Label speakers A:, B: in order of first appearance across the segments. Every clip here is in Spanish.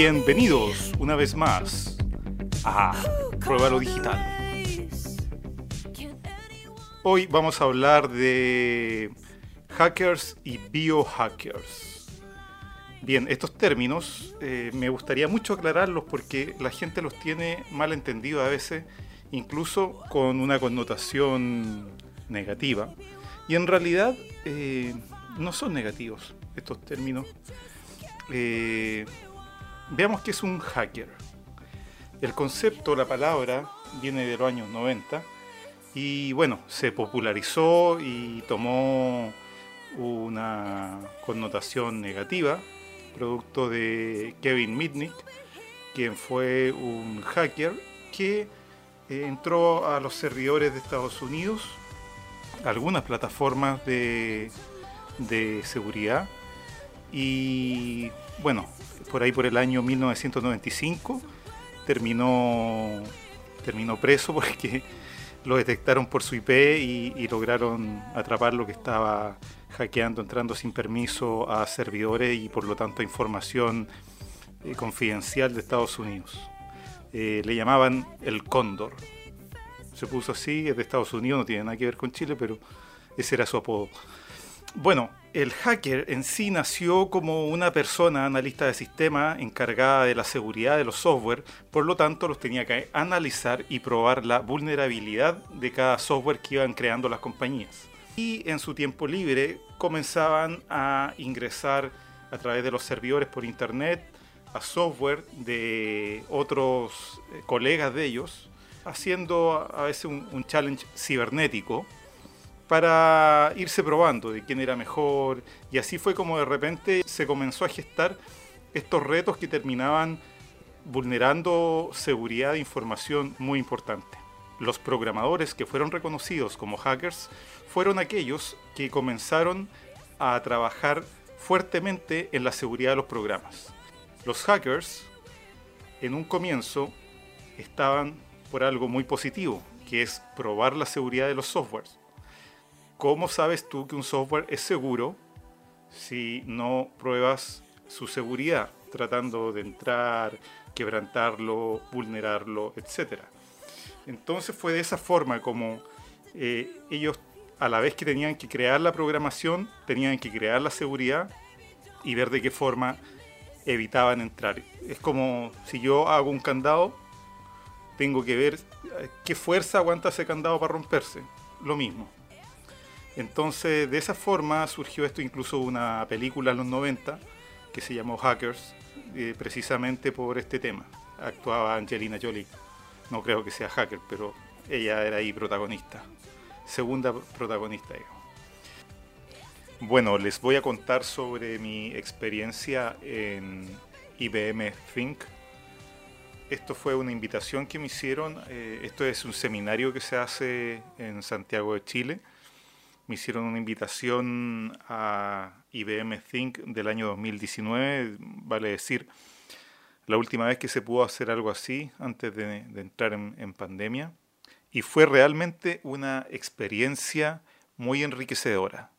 A: Bienvenidos una vez más a Prueba lo Digital. Hoy vamos a hablar de hackers y biohackers. Bien, estos términos eh, me gustaría mucho aclararlos porque la gente los tiene mal entendidos a veces, incluso con una connotación negativa. Y en realidad eh, no son negativos estos términos. Eh, veamos qué es un hacker. El concepto, la palabra, viene de los años 90 y bueno, se popularizó y tomó una connotación negativa, producto de Kevin Mitnick, quien fue un hacker que eh, entró a los servidores de Estados Unidos, algunas plataformas de, de seguridad y bueno, por ahí por el año 1995 terminó, terminó preso porque lo detectaron por su IP y, lograron atrapar lo que estaba hackeando, entrando sin permiso a servidores y por lo tanto a información eh, confidencial de Estados Unidos. Eh, le llamaban el Cóndor. Se puso así, es de Estados Unidos, no tiene nada que ver con Chile, pero ese era su apodo. Bueno, el hacker en sí nació como una persona analista de sistema encargada de la seguridad de los software, por lo tanto los tenía que analizar y probar la vulnerabilidad de cada software que iban creando las compañías. Y en su tiempo libre comenzaban a ingresar a través de los servidores por internet a software de otros eh, colegas de ellos, haciendo a veces un, un challenge cibernético para irse probando de quién era mejor. Y así fue como de repente se comenzó a gestar estos retos que terminaban vulnerando seguridad de información muy importante. Los programadores que fueron reconocidos como hackers fueron aquellos que comenzaron a trabajar fuertemente en la seguridad de los programas. Los hackers en un comienzo estaban por algo muy positivo, que es probar la seguridad de los softwares. ¿Cómo sabes tú que un software es seguro si no pruebas su seguridad, tratando de entrar, quebrantarlo, vulnerarlo, etcétera? Entonces fue de esa forma como eh, ellos, a la vez que tenían que crear la programación, tenían que crear la seguridad y ver de qué forma evitaban entrar. Es como si yo hago un candado, tengo que ver eh, qué fuerza aguanta ese candado para romperse. Lo mismo. Entonces, de esa forma surgió esto, incluso una película en los 90 que se llamó Hackers, eh, precisamente por este tema. Actuaba Angelina Jolie. No creo que sea hacker, pero ella era ahí protagonista. Segunda protagonista, Bueno, les voy a contar sobre mi experiencia en IBM Think. Esto fue una invitación que me hicieron. Eh, esto es un seminario que se hace en Santiago de Chile me hicieron una invitación a IBM Think del año 2019, vale decir, la última vez que se pudo hacer algo así antes de, entrar en, pandemia. Y fue realmente una experiencia muy enriquecedora.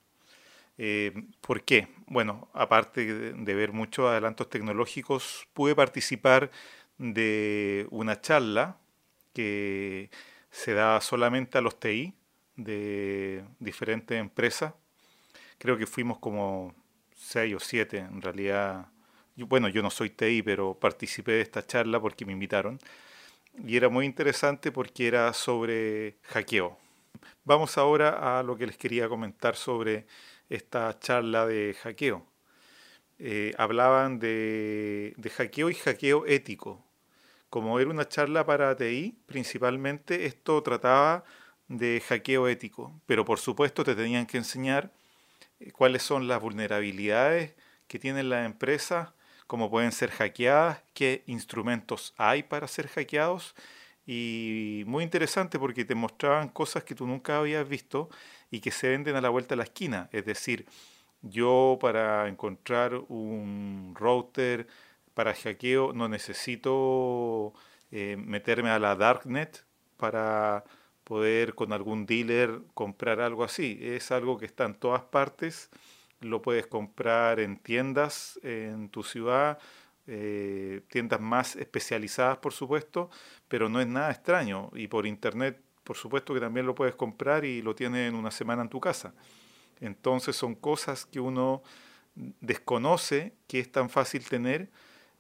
A: Eh, ¿Por qué? Bueno, aparte de ver muchos adelantos tecnológicos, pude participar de una charla que se da solamente a los TI, de diferentes empresas. Creo que fuimos como seis o siete en realidad. bueno, yo no soy TI, pero participé de esta charla porque me invitaron. Y era muy interesante porque era sobre hackeo. Vamos ahora a lo que les quería comentar sobre esta charla de hackeo. Eh, hablaban de, de hackeo y hackeo ético. Como era una charla para TI, principalmente esto trataba de hackeo ético, pero por supuesto te tenían que enseñar eh, cuáles son las vulnerabilidades que tienen las empresas, cómo pueden ser hackeadas, qué instrumentos hay para ser hackeados. Y muy interesante porque te mostraban cosas que tú nunca habías visto y que se venden a la vuelta de la esquina, es decir, yo para encontrar un router para hackeo no necesito eh, meterme a la darknet para poder con algún dealer comprar algo así. Es algo que está en todas partes, lo puedes comprar en tiendas en tu ciudad, eh, tiendas más especializadas, por supuesto, pero no es nada extraño. Y por internet, por supuesto que también lo puedes comprar y lo tienes en una semana en tu casa. Entonces son cosas que uno desconoce que es tan fácil tener,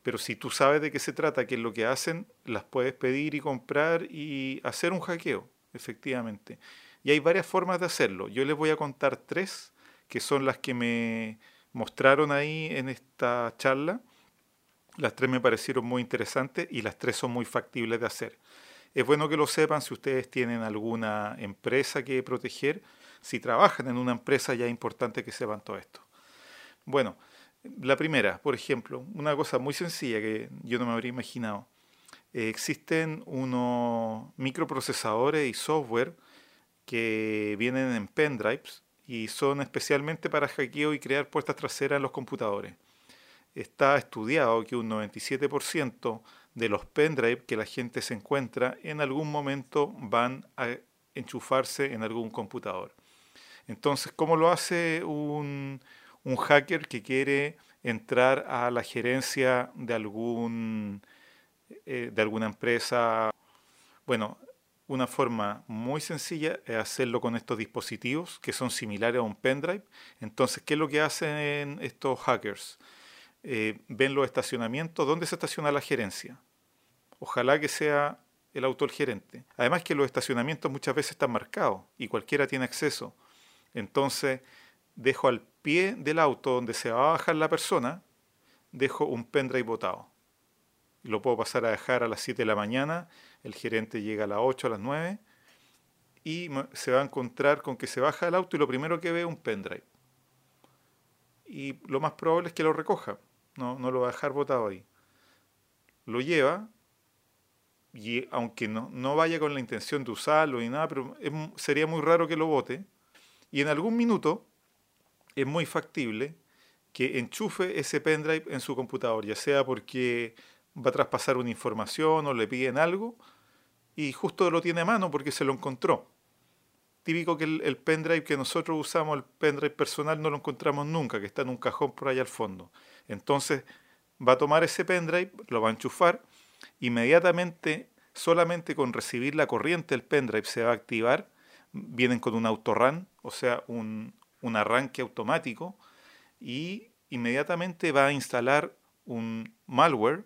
A: pero si tú sabes de qué se trata, qué es lo que hacen, las puedes pedir y comprar y hacer un hackeo, efectivamente. Y hay varias formas de hacerlo. Yo les voy a contar tres, que son las que me mostraron ahí en esta charla las tres me parecieron muy interesantes y las tres son muy factibles de hacer. Es bueno que lo sepan si ustedes tienen alguna empresa que proteger. Si trabajan en una empresa ya es importante que sepan todo esto. Bueno, la primera, por ejemplo, una cosa muy sencilla que yo no me habría imaginado. Eh, existen unos microprocesadores y software que vienen en pendrives y son especialmente para hackeo y crear puertas traseras en los computadores está estudiado que un 97% de los pendrive que la gente se encuentra en algún momento van a enchufarse en algún computador. Entonces, ¿cómo lo hace un, hacker que quiere entrar a la gerencia de, algún, eh, de alguna empresa? Bueno, una forma muy sencilla es hacerlo con estos dispositivos que son similares a un pendrive. Entonces, ¿qué es lo que hacen estos hackers? Eh, ven los estacionamientos, dónde se estaciona la gerencia. Ojalá que sea el auto el gerente. Además que los estacionamientos muchas veces están marcados y cualquiera tiene acceso. Entonces, dejo al pie del auto donde se va a bajar la persona, dejo un pendrive botado. Lo puedo pasar a dejar a las 7 de la mañana, el gerente llega a las 8, a las 9 y se va a encontrar con que se baja el auto y lo primero que ve es un pendrive. Y lo más probable es que lo recoja no, no lo va a dejar botado ahí. Lo lleva y aunque no, no vaya con la intención de usarlo ni nada, pero sería muy raro que lo bote. Y en algún minuto es muy factible que enchufe ese pendrive en su computador, ya sea porque va a traspasar una información o le piden algo y justo lo tiene a mano porque se lo encontró. Típico que el, el, pendrive que nosotros usamos, el pendrive personal, no lo encontramos nunca, que está en un cajón por allá al fondo. Entonces va a tomar ese pendrive, lo va a enchufar, inmediatamente, solamente con recibir la corriente del pendrive se va a activar, vienen con un autorun, o sea, un, un arranque automático, y inmediatamente va a instalar un malware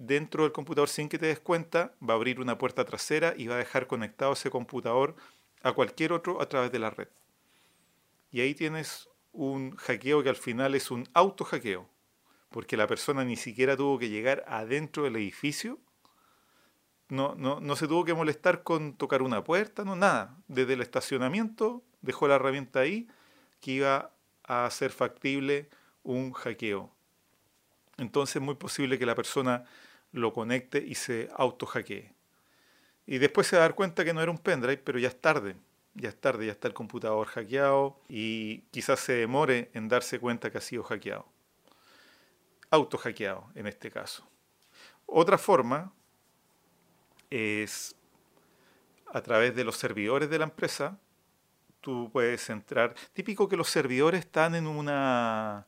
A: dentro del computador sin que te des cuenta, va a abrir una puerta trasera y va a dejar conectado ese computador a cualquier otro a través de la red. Y ahí tienes un hackeo que al final es un auto hackeo, porque la persona ni siquiera tuvo que llegar adentro del edificio, no, no, no se tuvo que molestar con tocar una puerta, no, nada. Desde el estacionamiento dejó la herramienta ahí que iba a hacer factible un hackeo. Entonces es muy posible que la persona lo conecte y se auto hackee. Y después se va a dar cuenta que no era un pendrive, pero ya es tarde ya es tarde, ya está el computador hackeado y quizás se demore en darse cuenta que ha sido hackeado. Auto hackeado en este caso. Otra forma es a través de los servidores de la empresa. Tú puedes entrar. Típico que los servidores están en una,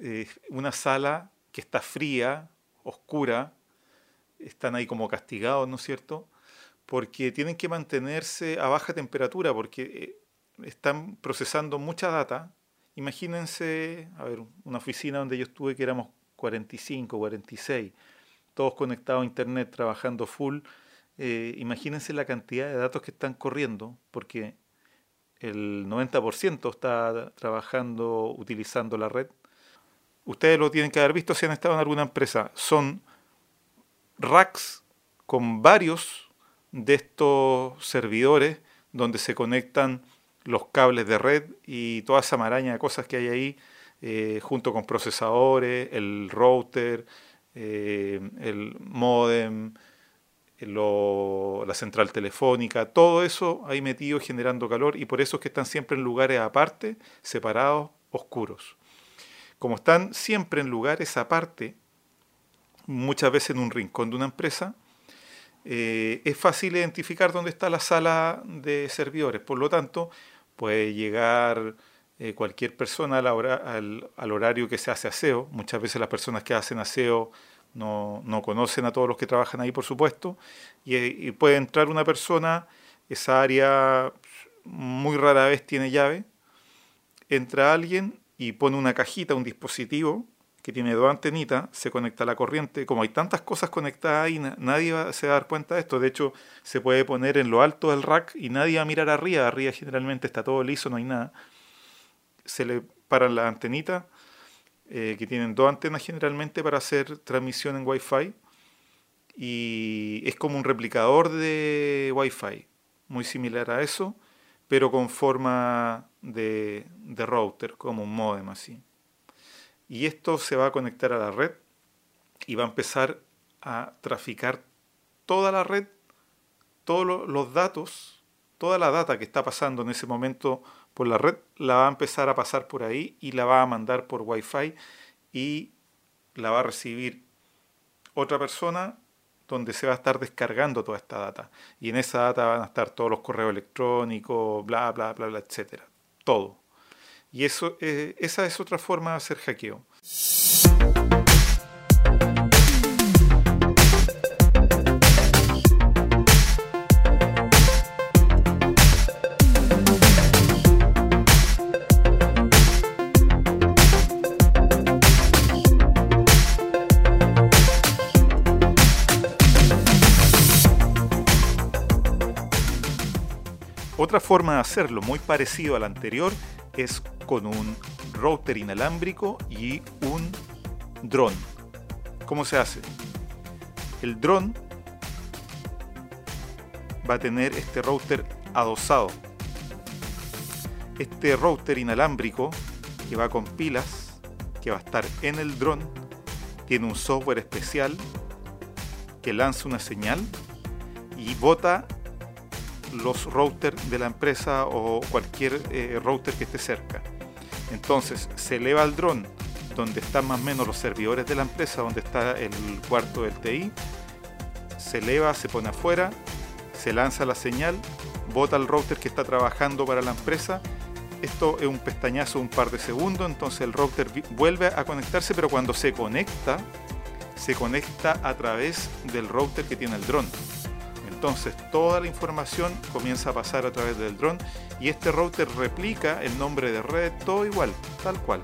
A: eh, una sala que está fría, oscura. Están ahí como castigados, ¿no es cierto? porque tienen que mantenerse a baja temperatura, porque eh, están procesando mucha data. Imagínense, a ver, una oficina donde yo estuve que éramos 45, 46, todos conectados a internet, trabajando full. Eh, imagínense la cantidad de datos que están corriendo, porque el 90% está trabajando utilizando la red. Ustedes lo tienen que haber visto si han estado en alguna empresa. Son racks con varios de estos servidores donde se conectan los cables de red y toda esa maraña de cosas que hay ahí, eh, junto con procesadores, el router, eh, el modem, la central telefónica, todo eso ahí metido generando calor y por eso es que están siempre en lugares aparte, separados, oscuros. Como están siempre en lugares aparte, muchas veces en un rincón de una empresa, eh, es fácil identificar dónde está la sala de servidores. Por lo tanto, puede llegar eh, cualquier persona al, horario que se hace aseo. Muchas veces las personas que hacen aseo no, no conocen a todos los que trabajan ahí, por supuesto, y, y puede entrar una persona, esa área muy rara vez tiene llave, entra alguien y pone una cajita, un dispositivo que tiene dos antenitas, se conecta a la corriente. Como hay tantas cosas conectadas ahí, nadie se va a dar cuenta de esto. De hecho, se puede poner en lo alto del rack y nadie va a mirar arriba. Arriba generalmente está todo liso, no hay nada. Se le paran las antenitas, eh, que tienen dos antenas generalmente para hacer transmisión en Wi-Fi. Y es como un replicador de Wi-Fi, muy similar a eso, pero con forma de, router, como un modem así. Y esto se va a conectar a la red y va a empezar a traficar toda la red, todos los datos, toda la data que está pasando en ese momento por la red, la va a empezar a pasar por ahí y la va a mandar por Wi-Fi y la va a recibir otra persona donde se va a estar descargando toda esta data. Y en esa data van a estar todos los correos electrónicos, bla, bla, bla, bla, etcétera. Todo. Y eso, eh, esa es otra forma de hacer hackeo. Otra forma de hacerlo, muy parecido al anterior, es con un router inalámbrico y un dron. ¿Cómo se hace? El dron va a tener este router adosado. Este router inalámbrico que va con pilas, que va a estar en el dron, tiene un software especial que lanza una señal y bota los routers de la empresa o cualquier eh, router que esté cerca. Entonces se eleva el dron donde están más o menos los servidores de la empresa, donde está el cuarto del TI, se eleva, se pone afuera, se lanza la señal, bota el router que está trabajando para la empresa. Esto es un pestañazo un par de segundos, entonces el router vuelve a conectarse, pero cuando se conecta, se conecta a través del router que tiene el dron. Entonces toda la información comienza a pasar a través del dron y este router replica el nombre de red, todo igual, tal cual.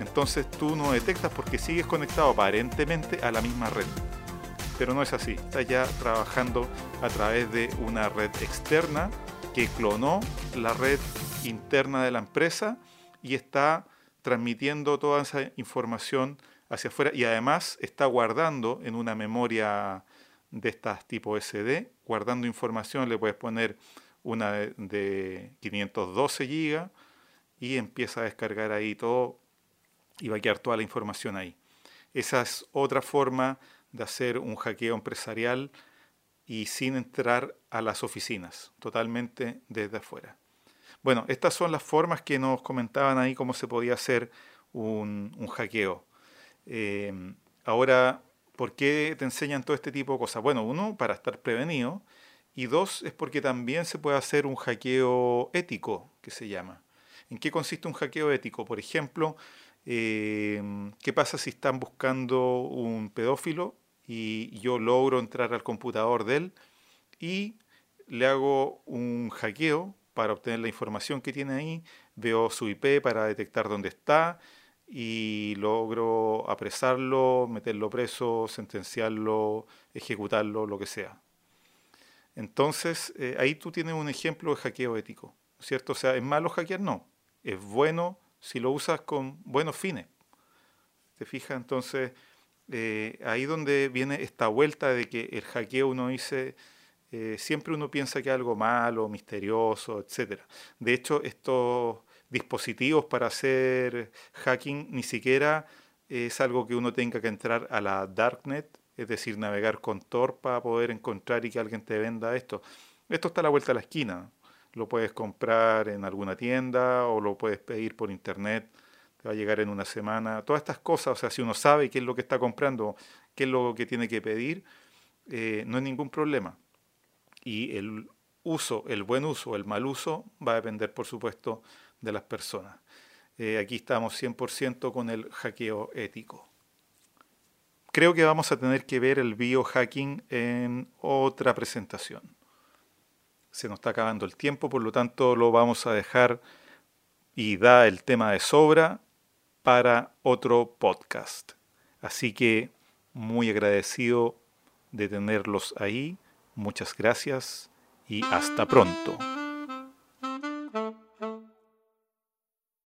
A: Entonces tú no detectas porque sigues conectado aparentemente a la misma red. Pero no es así, está ya trabajando a través de una red externa que clonó la red interna de la empresa y está transmitiendo toda esa información hacia afuera y además está guardando en una memoria de estas tipo SD. Guardando información le puedes poner una de, 512 GB y empieza a descargar ahí todo y va a quedar toda la información ahí. Esa es otra forma de hacer un hackeo empresarial y sin entrar a las oficinas, totalmente desde afuera. Bueno, estas son las formas que nos comentaban ahí cómo se podía hacer un, hackeo. Eh, ahora ¿Por qué te enseñan todo este tipo de cosas? Bueno, uno, para estar prevenido, y dos, es porque también se puede hacer un hackeo ético, que se llama. ¿En qué consiste un hackeo ético? Por ejemplo, eh, ¿qué pasa si están buscando un pedófilo y yo logro entrar al computador de él y le hago un hackeo para obtener la información que tiene ahí, veo su IP para detectar dónde está, y logro apresarlo, meterlo preso, sentenciarlo, ejecutarlo, lo que sea. Entonces, eh, ahí tú tienes un ejemplo de hackeo ético, ¿cierto? O sea, es malo hackear, no. Es bueno si lo usas con buenos fines. ¿Te fijas? Entonces, eh, ahí donde viene esta vuelta de que el hackeo uno dice, eh, siempre uno piensa que es algo malo, misterioso, etc. De hecho, esto dispositivos para hacer hacking, ni siquiera es algo que uno tenga que entrar a la darknet, es decir, navegar con Tor para poder encontrar y que alguien te venda esto. Esto está a la vuelta de la esquina. Lo puedes comprar en alguna tienda o lo puedes pedir por internet. Te va a llegar en una semana. Todas estas cosas, o sea, si uno sabe qué es lo que está comprando, qué es lo que tiene que pedir, eh, no hay ningún problema. Y el uso, el buen uso, el mal uso, va a depender, por supuesto, de las personas. Eh, aquí estamos 100% con el hackeo ético. Creo que vamos a tener que ver el biohacking en otra presentación. Se nos está acabando el tiempo, por lo tanto lo vamos a dejar y da el tema de sobra para otro podcast. Así que muy agradecido de tenerlos ahí. Muchas gracias y hasta pronto.